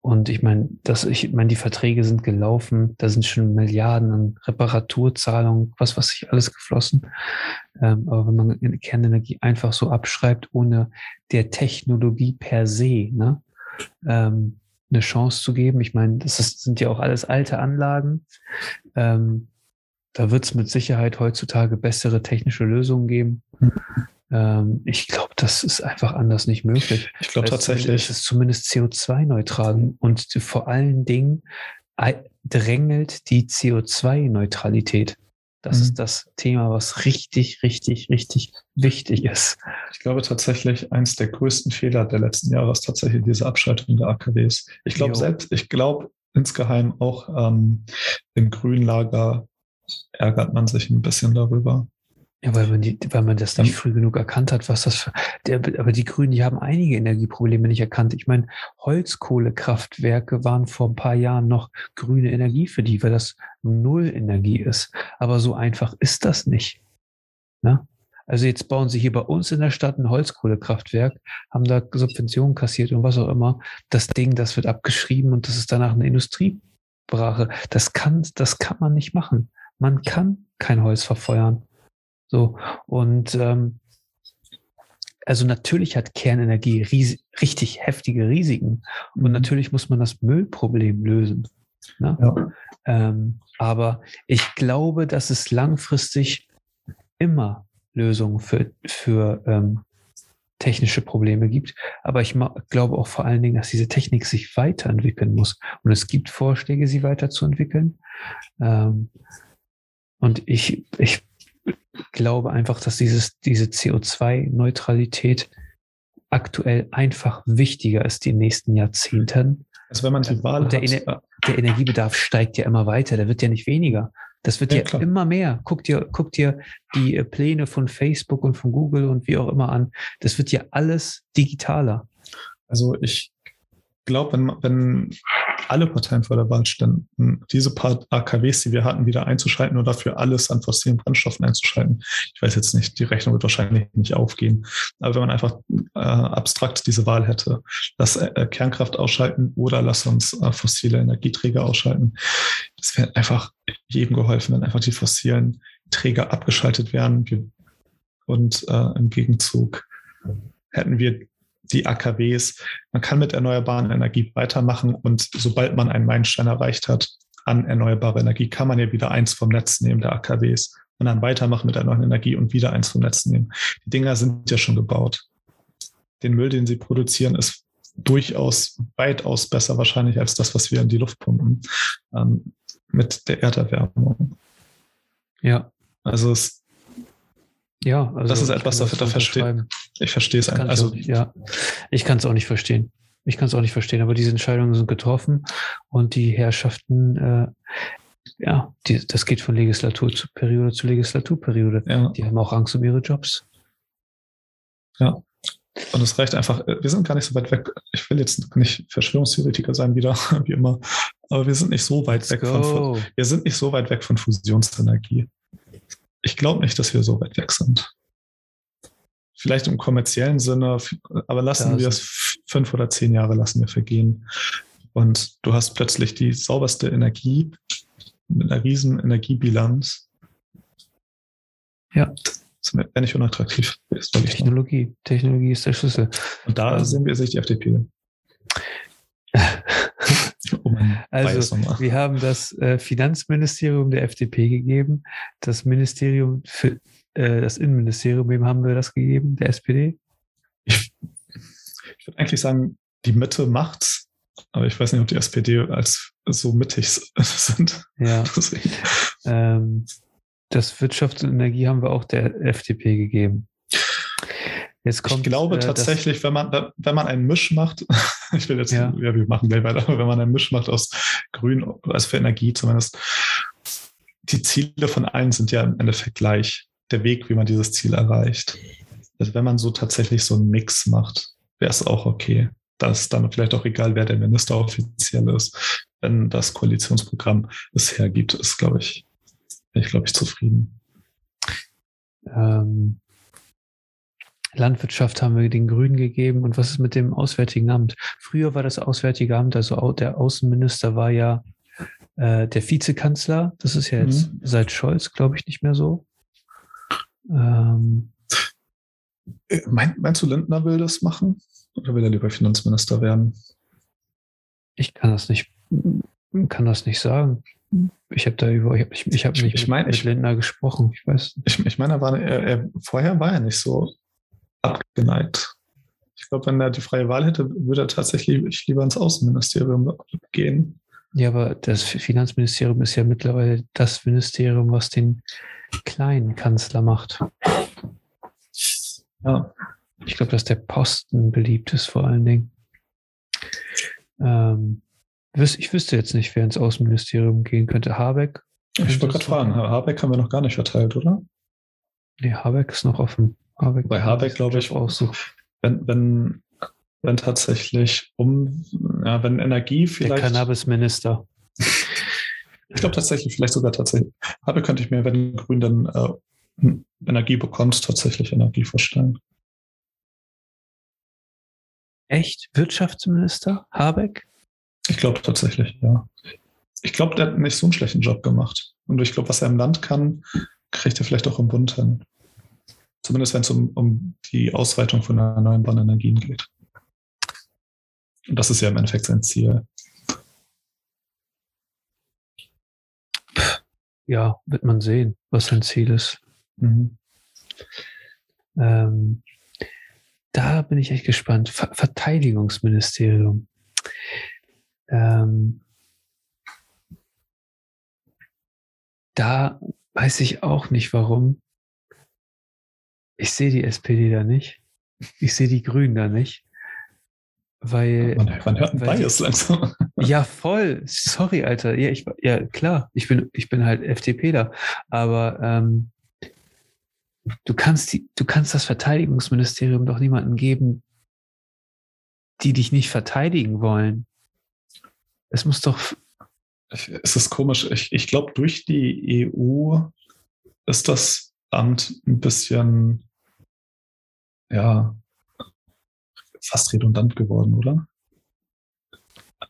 A: Und ich meine, das, ich meine, die Verträge sind gelaufen, da sind schon Milliarden an Reparaturzahlungen, was was sich alles geflossen. Ähm, aber wenn man Kernenergie einfach so abschreibt, ohne der Technologie per se, ne, ähm, eine Chance zu geben. Ich meine, das ist, sind ja auch alles alte Anlagen. Ähm, da wird es mit Sicherheit heutzutage bessere technische Lösungen geben. Ähm, ich glaube, das ist einfach anders nicht möglich.
B: Ich glaube tatsächlich.
A: Es ist zumindest CO2-neutral und vor allen Dingen drängelt die CO2-Neutralität. Das mhm. ist das Thema, was richtig, richtig, richtig wichtig ist.
B: Ich glaube tatsächlich, eins der größten Fehler der letzten Jahre ist tatsächlich diese Abschaltung der AKWs. Ich glaube selbst, ich glaube insgeheim auch ähm, im Grünlager ärgert man sich ein bisschen darüber.
A: Ja, weil man, die, weil man das nicht früh genug erkannt hat, was das für. Der, aber die Grünen, die haben einige Energieprobleme nicht erkannt. Ich meine, Holzkohlekraftwerke waren vor ein paar Jahren noch grüne Energie für die, weil das Null Energie ist. Aber so einfach ist das nicht. Ne? Also jetzt bauen sie hier bei uns in der Stadt ein Holzkohlekraftwerk, haben da Subventionen kassiert und was auch immer. Das Ding, das wird abgeschrieben und das ist danach eine Industriebrache. Das kann, das kann man nicht machen. Man kann kein Holz verfeuern. So, und ähm, also natürlich hat Kernenergie ries richtig heftige Risiken. Und mhm. natürlich muss man das Müllproblem lösen. Ne? Ja. Ähm, aber ich glaube, dass es langfristig immer Lösungen für, für ähm, technische Probleme gibt. Aber ich glaube auch vor allen Dingen, dass diese Technik sich weiterentwickeln muss. Und es gibt Vorschläge, sie weiterzuentwickeln. Ähm, und ich, ich glaube einfach, dass dieses, diese CO2-Neutralität aktuell einfach wichtiger ist die nächsten Jahrzehnten.
B: Also wenn man die Wahl
A: Und der, hat, Ener der Energiebedarf steigt ja immer weiter, der wird ja nicht weniger. Das wird ja, ja immer mehr. Guck dir, guck dir die äh, Pläne von Facebook und von Google und wie auch immer an. Das wird ja alles digitaler.
B: Also ich glaube, wenn, wenn alle Parteien vor der Wahl ständen, diese paar AKWs, die wir hatten, wieder einzuschalten oder dafür alles an fossilen Brennstoffen einzuschalten. Ich weiß jetzt nicht, die Rechnung wird wahrscheinlich nicht aufgehen. Aber wenn man einfach äh, abstrakt diese Wahl hätte, lass äh, Kernkraft ausschalten oder lass uns äh, fossile Energieträger ausschalten, das wäre einfach jedem geholfen, wenn einfach die fossilen Träger abgeschaltet wären. Und äh, im Gegenzug hätten wir die AKWs. Man kann mit erneuerbaren Energie weitermachen und sobald man einen Meilenstein erreicht hat an erneuerbare Energie, kann man ja wieder eins vom Netz nehmen der AKWs und dann weitermachen mit der neuen Energie und wieder eins vom Netz nehmen. Die Dinger sind ja schon gebaut. Den Müll, den sie produzieren, ist durchaus weitaus besser wahrscheinlich als das, was wir in die Luft pumpen ähm, mit der Erderwärmung.
A: Ja.
B: Also es
A: ja,
B: also das ist etwas, dafür, da verstehe ich verstehe es
A: einfach. Also, ja, ich kann es auch nicht verstehen. Ich kann es auch nicht verstehen, aber diese Entscheidungen sind getroffen und die Herrschaften, äh, ja, die, das geht von Legislaturperiode zu Legislaturperiode. Ja. Die haben auch Angst um ihre Jobs.
B: Ja. Und es reicht einfach, äh, wir sind gar nicht so weit weg. Ich will jetzt nicht Verschwörungstheoretiker sein, wieder, wie immer, aber wir sind nicht so weit Let's weg go. von, wir sind nicht so weit weg von Fusionsenergie ich glaube nicht, dass wir so weit weg sind. Vielleicht im kommerziellen Sinne, aber lassen ja, wir es fünf oder zehn Jahre lassen wir vergehen. Und du hast plötzlich die sauberste Energie mit einer riesen Energiebilanz.
A: Ja.
B: Das wäre nicht unattraktiv.
A: Technologie. Technologie ist der Schlüssel.
B: Und da ähm, sehen wir sich die FDP.
A: Oh also, wir haben das äh, Finanzministerium der FDP gegeben, das Ministerium für äh, das Innenministerium, wem haben wir das gegeben? Der SPD?
B: Ich, ich würde eigentlich sagen, die Mitte macht's, aber ich weiß nicht, ob die SPD als so mittig sind.
A: Ja. ähm, das Wirtschafts- und Energie haben wir auch der FDP gegeben.
B: Kommt, ich glaube äh, tatsächlich, wenn man, wenn man einen Misch macht, ich will jetzt, ja. ja, wir machen gleich weiter, aber wenn man einen Misch macht aus Grün, also für Energie zumindest, die Ziele von allen sind ja im Endeffekt gleich. Der Weg, wie man dieses Ziel erreicht. Also wenn man so tatsächlich so einen Mix macht, wäre es auch okay. Das ist dann vielleicht auch egal, wer der Minister offiziell ist. Wenn das Koalitionsprogramm es hergibt, ist, glaube ich, bin ich, glaube ich, zufrieden.
A: Ähm, Landwirtschaft haben wir den Grünen gegeben. Und was ist mit dem Auswärtigen Amt? Früher war das Auswärtige Amt, also der Außenminister war ja äh, der Vizekanzler. Das ist ja jetzt mhm. seit Scholz, glaube ich, nicht mehr so. Ähm,
B: äh, mein, meinst du, Lindner will das machen? Oder will er lieber Finanzminister werden?
A: Ich kann das nicht, kann das nicht sagen. Ich habe da über, ich habe ich, ich hab nicht
B: ich mein, mit,
A: mit Lindner gesprochen. Ich weiß.
B: Ich, ich meine, er war, er, er, vorher war er nicht so abgeneigt. Ich glaube, wenn er die freie Wahl hätte, würde er tatsächlich lieber ins Außenministerium gehen.
A: Ja, aber das Finanzministerium ist ja mittlerweile das Ministerium, was den kleinen Kanzler macht. Ja. Ich glaube, dass der Posten beliebt ist vor allen Dingen. Ähm, ich wüsste jetzt nicht, wer ins Außenministerium gehen könnte. Habeck?
B: Ich wollte gerade fragen, Habeck haben wir noch gar nicht verteilt, oder?
A: Nee, Habeck ist noch offen.
B: Habeck Bei Habeck glaube ich auch so. Wenn, wenn, wenn tatsächlich um, ja, wenn Energie vielleicht.
A: Der Cannabisminister.
B: Ich glaube tatsächlich, vielleicht sogar tatsächlich. Habeck könnte ich mir, wenn Grün dann äh, Energie bekommt, tatsächlich Energie vorstellen.
A: Echt? Wirtschaftsminister Habeck?
B: Ich glaube tatsächlich, ja. Ich glaube, der hat nicht so einen schlechten Job gemacht. Und ich glaube, was er im Land kann, kriegt er vielleicht auch im Bund hin. Zumindest wenn es um, um die Ausweitung von erneuerbaren Energien geht. Und das ist ja im Endeffekt sein Ziel.
A: Ja, wird man sehen, was sein Ziel ist. Mhm. Ähm, da bin ich echt gespannt. Ver Verteidigungsministerium. Ähm, da weiß ich auch nicht warum. Ich sehe die SPD da nicht. Ich sehe die Grünen da nicht. Weil.
B: Man, man hört ein Bias langsam.
A: Ja, voll. Sorry, Alter. Ja, ich, ja, klar. Ich bin, ich bin halt FDP da. Aber ähm, du kannst die, du kannst das Verteidigungsministerium doch niemandem geben, die dich nicht verteidigen wollen. Es muss doch.
B: Es ist komisch. Ich, ich glaube, durch die EU ist das Amt ein bisschen, ja, fast redundant geworden, oder?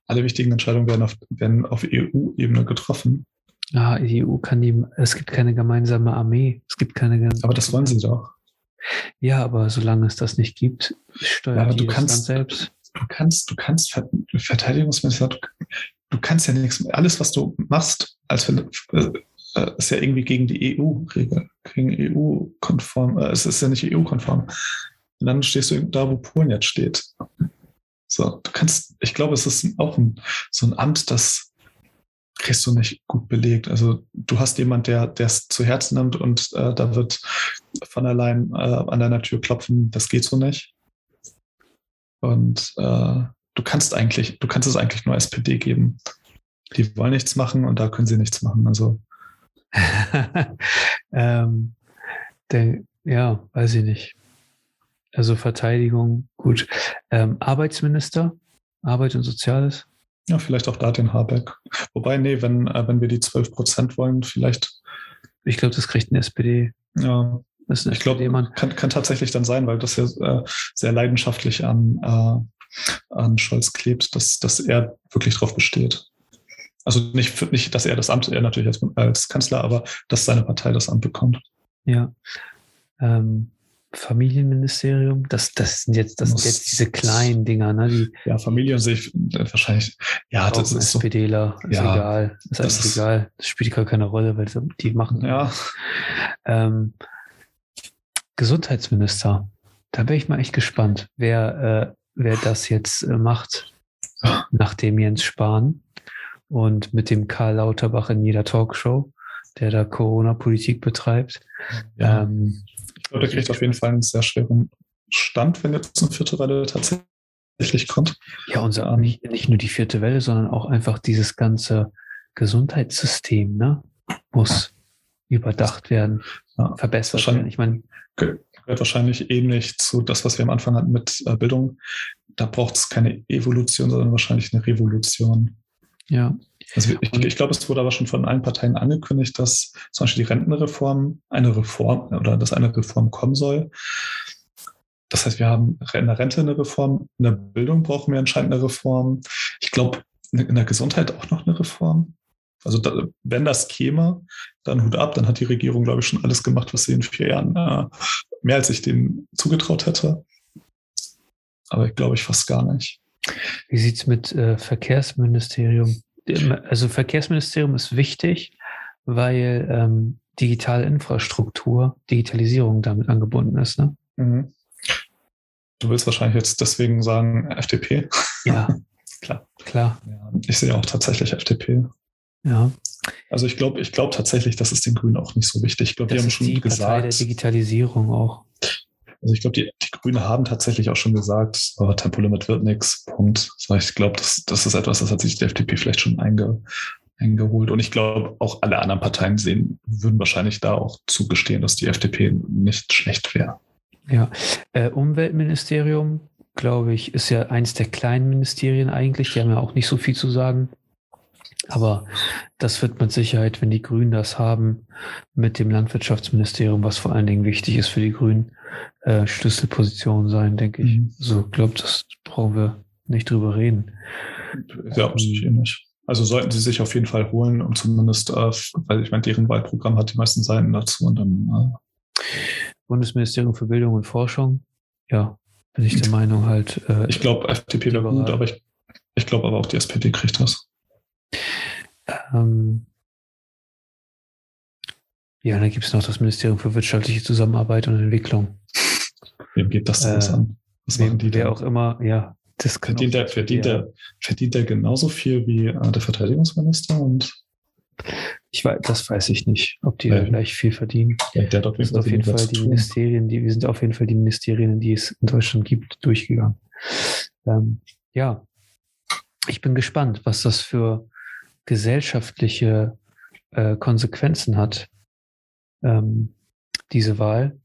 B: Alle wichtigen Entscheidungen werden auf, auf EU-Ebene getroffen.
A: Ah, die EU kann die, es gibt keine gemeinsame Armee. Es gibt keine.
B: Aber das wollen sie doch.
A: Ja, aber solange es das nicht gibt, steuert ja,
B: du kannst, Land selbst. Du kannst, du kannst Verteidigungsminister, du, du kannst ja nichts, alles, was du machst, als äh, ist ja irgendwie gegen die EU-Regel, gegen EU-konform, äh, es ist ja nicht EU-konform. Und dann stehst du da, wo Polen jetzt steht. So, du kannst, ich glaube, es ist auch ein, so ein Amt, das kriegst du nicht gut belegt. Also du hast jemand, der es zu Herzen nimmt und äh, da wird von allein äh, an deiner Tür klopfen, das geht so nicht. Und äh, du kannst eigentlich, du kannst es eigentlich nur SPD geben. Die wollen nichts machen und da können sie nichts machen. Also
A: ähm, der, ja, weiß ich nicht. Also Verteidigung, gut. Ähm, Arbeitsminister, Arbeit und Soziales.
B: Ja, vielleicht auch da den Habeck. Wobei, nee, wenn, äh, wenn wir die 12 Prozent wollen, vielleicht.
A: Ich glaube, das kriegt eine SPD.
B: Ja, das ich glaube, kann, kann tatsächlich dann sein, weil das ja äh, sehr leidenschaftlich an, äh, an Scholz klebt, dass, dass er wirklich drauf besteht. Also nicht, nicht, dass er das Amt, er natürlich als, als Kanzler, aber dass seine Partei das Amt bekommt.
A: Ja. Ähm, Familienministerium, das, das sind jetzt, das sind jetzt diese kleinen Dinger, ne? Die,
B: ja, Familie sehe ich äh, wahrscheinlich. Ja,
A: das ist SPDler, so, ist ja, egal. Ist eigentlich ist, egal. Das spielt gar keine Rolle, weil die machen.
B: Ja.
A: Ähm, Gesundheitsminister. Da wäre ich mal echt gespannt, wer, äh, wer das jetzt äh, macht, nach dem Jens Spahn und mit dem Karl Lauterbach in jeder Talkshow, der da Corona-Politik betreibt.
B: Ja. Ähm, ich glaube, der kriegt auf jeden Fall einen sehr schweren Stand, wenn jetzt eine vierte Welle tatsächlich kommt.
A: Ja, unser, nicht, nicht nur die vierte Welle, sondern auch einfach dieses ganze Gesundheitssystem ne, muss überdacht werden, ja, verbessert werden. Ich meine,
B: gehört wahrscheinlich ähnlich zu das, was wir am Anfang hatten mit äh, Bildung. Da braucht es keine Evolution, sondern wahrscheinlich eine Revolution.
A: Ja.
B: Also ich, ich glaube, es wurde aber schon von allen Parteien angekündigt, dass zum Beispiel die Rentenreform eine Reform oder dass eine Reform kommen soll. Das heißt, wir haben in der Rente eine Reform, in der Bildung brauchen wir anscheinend eine Reform. Ich glaube, in der Gesundheit auch noch eine Reform. Also da, wenn das käme, dann Hut ab, dann hat die Regierung, glaube ich, schon alles gemacht, was sie in vier Jahren äh, mehr als ich denen zugetraut hätte. Aber ich glaube ich fast gar nicht.
A: Wie sieht es mit äh, Verkehrsministerium? Also Verkehrsministerium ist wichtig, weil ähm, digitale Infrastruktur, Digitalisierung damit angebunden ist. Ne? Mhm.
B: Du willst wahrscheinlich jetzt deswegen sagen FDP.
A: Ja,
B: klar.
A: Klar.
B: Ja, ich sehe auch tatsächlich FDP.
A: Ja.
B: Also ich glaube, ich glaube tatsächlich, das ist den Grünen auch nicht so wichtig. Ich glaube, die haben schon
A: die
B: gesagt.
A: Partei der Digitalisierung auch.
B: Also ich glaube, die, die Grünen haben tatsächlich auch schon gesagt, aber Tempolimit wird nichts. Punkt. So, ich glaube, das, das ist etwas, das hat sich die FDP vielleicht schon einge, eingeholt. Und ich glaube, auch alle anderen Parteien sehen, würden wahrscheinlich da auch zugestehen, dass die FDP nicht schlecht wäre.
A: Ja. Äh, Umweltministerium, glaube ich, ist ja eins der kleinen Ministerien eigentlich. Die haben ja auch nicht so viel zu sagen. Aber das wird mit Sicherheit, wenn die Grünen das haben, mit dem Landwirtschaftsministerium, was vor allen Dingen wichtig ist für die Grünen, äh, Schlüsselposition sein, denke ich.
B: Mhm.
A: So, glaube, das brauchen wir nicht drüber reden.
B: Ja, ich nicht. Also sollten sie sich auf jeden Fall holen, um zumindest, äh, weil ich meine, deren Wahlprogramm hat die meisten Seiten dazu und dann. Äh,
A: Bundesministerium für Bildung und Forschung, ja, bin ich der Meinung halt.
B: Äh, ich glaube, FDP wäre gut, aber ich, ich glaube aber auch die SPD kriegt das.
A: Ähm, ja, dann gibt es noch das Ministerium für wirtschaftliche Zusammenarbeit und Entwicklung.
B: Wem geht das denn äh, an?
A: Was wem, machen die wer auch immer, ja.
B: Das verdient, der, verdient, der, verdient der genauso viel wie äh, der Verteidigungsminister und
A: ich weiß, das weiß ich nicht, ob die ja. gleich viel verdienen.
B: Ja, der hat auf jeden,
A: auf jeden Fall die Ministerien, die, wir sind auf jeden Fall die Ministerien, die es in Deutschland gibt, durchgegangen. Ähm, ja, ich bin gespannt, was das für gesellschaftliche äh, Konsequenzen hat, ähm, diese Wahl.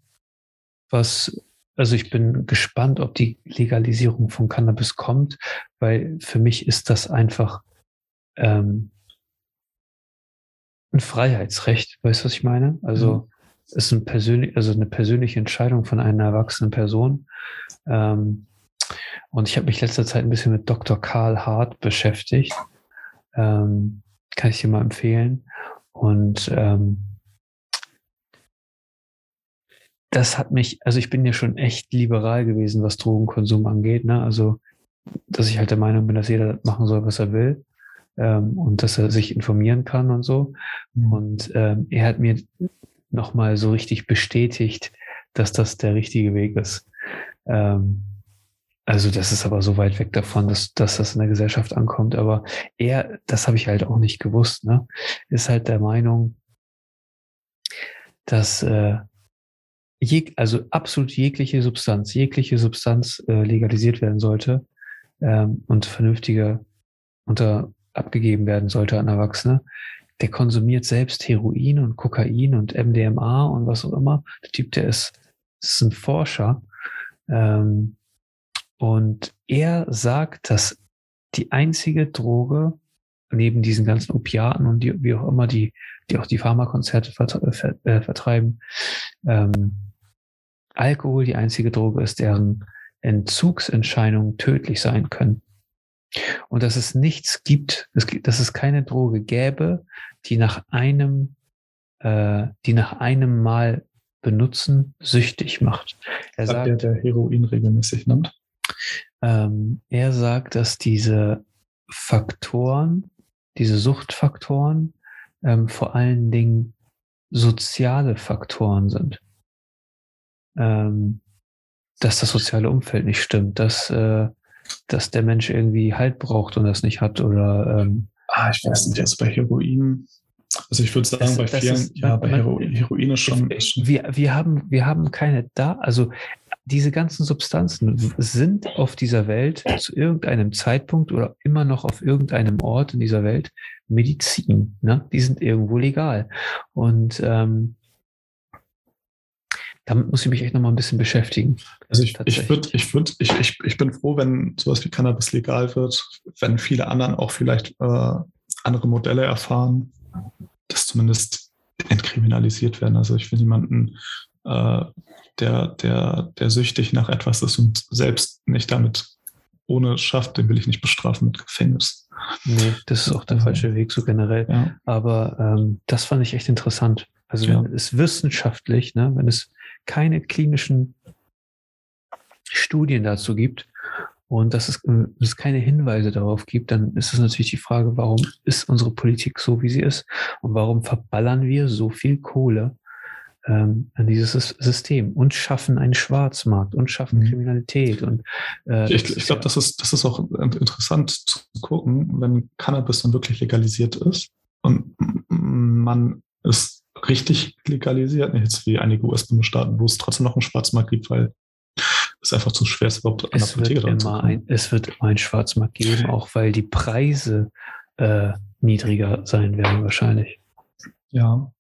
A: Was, also ich bin gespannt, ob die Legalisierung von Cannabis kommt, weil für mich ist das einfach ähm, ein Freiheitsrecht. Weißt du, was ich meine? Also mhm. ist ein persönlich, also eine persönliche Entscheidung von einer erwachsenen Person. Ähm, und ich habe mich letzter Zeit ein bisschen mit Dr. Karl Hart beschäftigt. Ähm, kann ich dir mal empfehlen. Und ähm, das hat mich, also ich bin ja schon echt liberal gewesen, was Drogenkonsum angeht. Ne? Also, dass ich halt der Meinung bin, dass jeder machen soll, was er will. Ähm, und dass er sich informieren kann und so. Mhm. Und ähm, er hat mir nochmal so richtig bestätigt, dass das der richtige Weg ist. Ähm, also das ist aber so weit weg davon, dass, dass das in der Gesellschaft ankommt. Aber er, das habe ich halt auch nicht gewusst, ne, ist halt der Meinung, dass äh, jeg, also absolut jegliche Substanz, jegliche Substanz äh, legalisiert werden sollte ähm, und vernünftiger unter abgegeben werden sollte an Erwachsene. Der konsumiert selbst Heroin und Kokain und MDMA und was auch immer. Der Typ, der ist, ist ein Forscher. Ähm, und er sagt, dass die einzige Droge neben diesen ganzen Opiaten und die, wie auch immer, die, die auch die Pharmakonzerte äh, vertreiben, ähm, Alkohol die einzige Droge ist, deren Entzugsentscheidungen tödlich sein können. Und dass es nichts gibt, dass es keine Droge gäbe, die nach einem, äh, die nach einem Mal benutzen süchtig macht.
B: Er sagt, der, der Heroin regelmäßig nimmt.
A: Ähm, er sagt, dass diese Faktoren, diese Suchtfaktoren, ähm, vor allen Dingen soziale Faktoren sind. Ähm, dass das soziale Umfeld nicht stimmt, dass, äh, dass der Mensch irgendwie Halt braucht und das nicht hat oder ähm,
B: ah, ich weiß nicht, also bei Heroin, also ich würde sagen, das, bei vielen, ist, ja, bei Heroin, ist schon.
A: Wir, wir, haben, wir haben keine da, also diese ganzen Substanzen sind auf dieser Welt zu irgendeinem Zeitpunkt oder immer noch auf irgendeinem Ort in dieser Welt Medizin. Ne? Die sind irgendwo legal. Und ähm, damit muss ich mich echt noch mal ein bisschen beschäftigen.
B: Also ich, ich würde, ich würde, ich, ich, ich bin froh, wenn sowas wie Cannabis legal wird, wenn viele anderen auch vielleicht äh, andere Modelle erfahren, dass zumindest entkriminalisiert werden. Also ich will niemanden äh, der, der, der süchtig nach etwas ist und selbst nicht damit ohne schafft, den will ich nicht bestrafen mit Gefängnis.
A: Nee, das ist auch der also, falsche Weg so generell. Ja. Aber ähm, das fand ich echt interessant. Also wenn ja. es wissenschaftlich, ne, wenn es keine klinischen Studien dazu gibt und dass es, es keine Hinweise darauf gibt, dann ist es natürlich die Frage, warum ist unsere Politik so, wie sie ist und warum verballern wir so viel Kohle ähm, an dieses System und schaffen einen Schwarzmarkt und schaffen mhm. Kriminalität. Und,
B: äh, ich, ich glaube, das, ist, das ist auch interessant zu gucken, wenn Cannabis dann wirklich legalisiert ist und man es richtig legalisiert, nicht jetzt wie einige US-Bundesstaaten, wo es trotzdem noch einen Schwarzmarkt gibt, weil es einfach zu schwer ist, überhaupt
A: an es Apotheke wird immer ein, Es wird immer einen Schwarzmarkt geben, auch weil die Preise äh, niedriger sein werden wahrscheinlich.
B: Ja,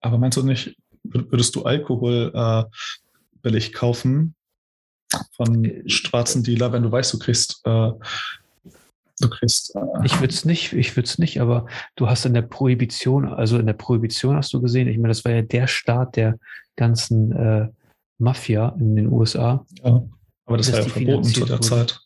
B: aber meinst du nicht, würdest du Alkohol äh, billig kaufen von schwarzen Dealer, wenn du weißt, du kriegst äh,
A: du kriegst. Äh, ich würde es nicht, ich würde es nicht, aber du hast in der Prohibition, also in der Prohibition hast du gesehen, ich meine, das war ja der Start der ganzen äh, Mafia in den USA.
B: Ja, aber das war ja verboten zu der Zeit.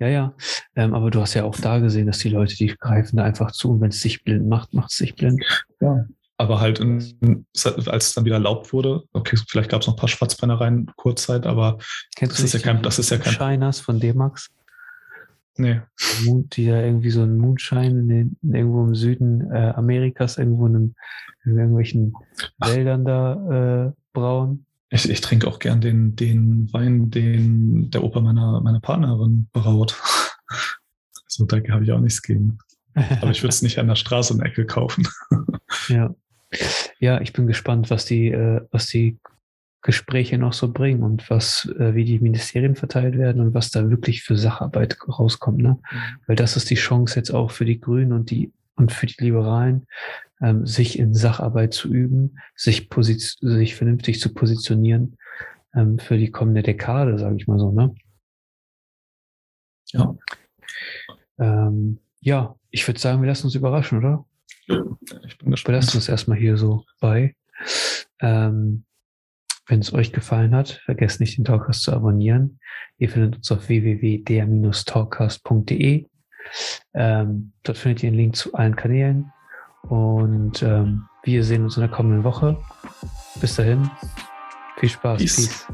A: Ja, ja. Ähm, aber du hast ja auch da gesehen, dass die Leute, die greifen da einfach zu und wenn es sich blind macht, macht es sich blind.
B: Ja. Aber halt, in, als es dann wieder erlaubt wurde, okay, vielleicht gab es noch ein paar Schwarzbrennereien kurzzeit, aber
A: Kennst das ist ja kein, das ist ja kein. Shiners von D-Max?
B: Nee.
A: Die da irgendwie so einen Moonshine in den, irgendwo im Süden äh, Amerikas, irgendwo in, einem, in irgendwelchen Ach. Wäldern da äh, brauen.
B: Ich, ich trinke auch gern den, den Wein, den der Opa meiner, meiner Partnerin braut. Also da habe ich auch nichts gegen. Aber ich würde es nicht an der Straße in der Ecke kaufen.
A: ja. Ja, ich bin gespannt, was die, äh, was die Gespräche noch so bringen und was, äh, wie die Ministerien verteilt werden und was da wirklich für Sacharbeit rauskommt. Ne? Mhm. Weil das ist die Chance jetzt auch für die Grünen und die und für die Liberalen, ähm, sich in Sacharbeit zu üben, sich, sich vernünftig zu positionieren ähm, für die kommende Dekade, sage ich mal so. Ne? Ja. Ähm, ja, ich würde sagen, wir lassen uns überraschen, oder?
B: Ich bin gespannt.
A: Wir lassen uns erstmal hier so bei. Ähm, wenn es euch gefallen hat, vergesst nicht, den Talkcast zu abonnieren. Ihr findet uns auf www.der-talkcast.de. Ähm, dort findet ihr einen Link zu allen Kanälen. Und ähm, wir sehen uns in der kommenden Woche. Bis dahin, viel Spaß. Peace. Peace.